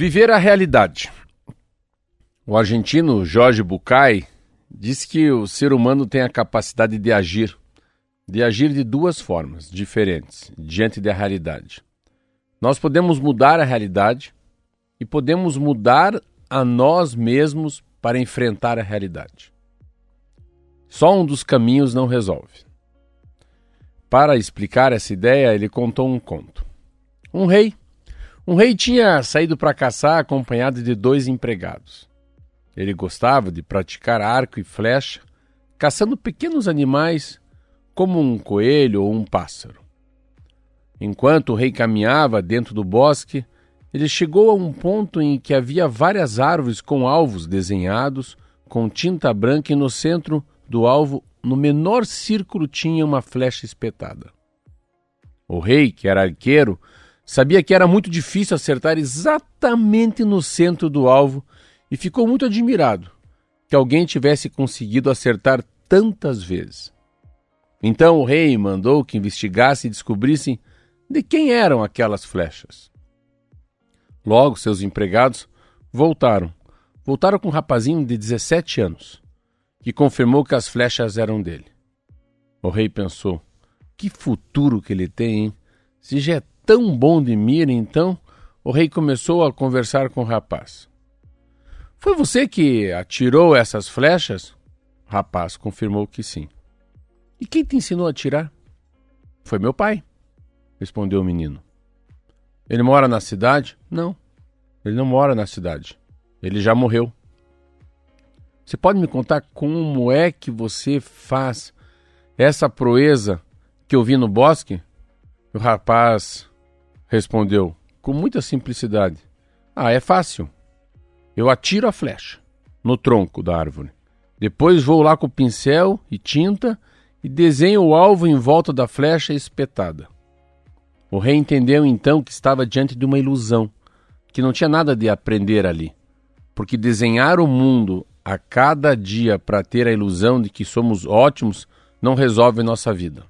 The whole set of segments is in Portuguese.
Viver a realidade. O argentino Jorge Bucay diz que o ser humano tem a capacidade de agir, de agir de duas formas diferentes diante da realidade. Nós podemos mudar a realidade e podemos mudar a nós mesmos para enfrentar a realidade. Só um dos caminhos não resolve. Para explicar essa ideia, ele contou um conto. Um rei. Um rei tinha saído para caçar acompanhado de dois empregados. Ele gostava de praticar arco e flecha, caçando pequenos animais como um coelho ou um pássaro. Enquanto o rei caminhava dentro do bosque, ele chegou a um ponto em que havia várias árvores com alvos desenhados com tinta branca e no centro do alvo, no menor círculo, tinha uma flecha espetada. O rei, que era arqueiro, sabia que era muito difícil acertar exatamente no centro do alvo e ficou muito admirado que alguém tivesse conseguido acertar tantas vezes. Então o rei mandou que investigasse e descobrissem de quem eram aquelas flechas. Logo, seus empregados voltaram. Voltaram com um rapazinho de 17 anos, que confirmou que as flechas eram dele. O rei pensou: que futuro que ele tem, hein? Se já é tão bom de mira, então, o rei começou a conversar com o rapaz. Foi você que atirou essas flechas? O rapaz confirmou que sim. E quem te ensinou a atirar? Foi meu pai respondeu o menino. Ele mora na cidade? Não. Ele não mora na cidade. Ele já morreu. Você pode me contar como é que você faz essa proeza que eu vi no bosque? O rapaz respondeu com muita simplicidade: Ah, é fácil. Eu atiro a flecha no tronco da árvore. Depois vou lá com pincel e tinta e desenho o alvo em volta da flecha espetada. O rei entendeu então que estava diante de uma ilusão, que não tinha nada de aprender ali, porque desenhar o mundo a cada dia para ter a ilusão de que somos ótimos não resolve nossa vida.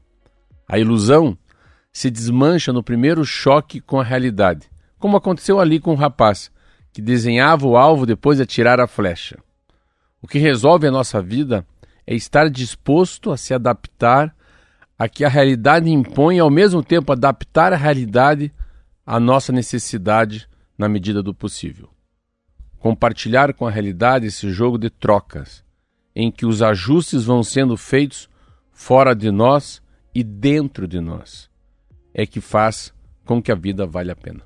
A ilusão se desmancha no primeiro choque com a realidade, como aconteceu ali com o rapaz, que desenhava o alvo depois de atirar a flecha. O que resolve a nossa vida é estar disposto a se adaptar a que a realidade impõe e ao mesmo tempo adaptar a realidade à nossa necessidade na medida do possível. Compartilhar com a realidade esse jogo de trocas, em que os ajustes vão sendo feitos fora de nós e dentro de nós, é que faz com que a vida valha a pena.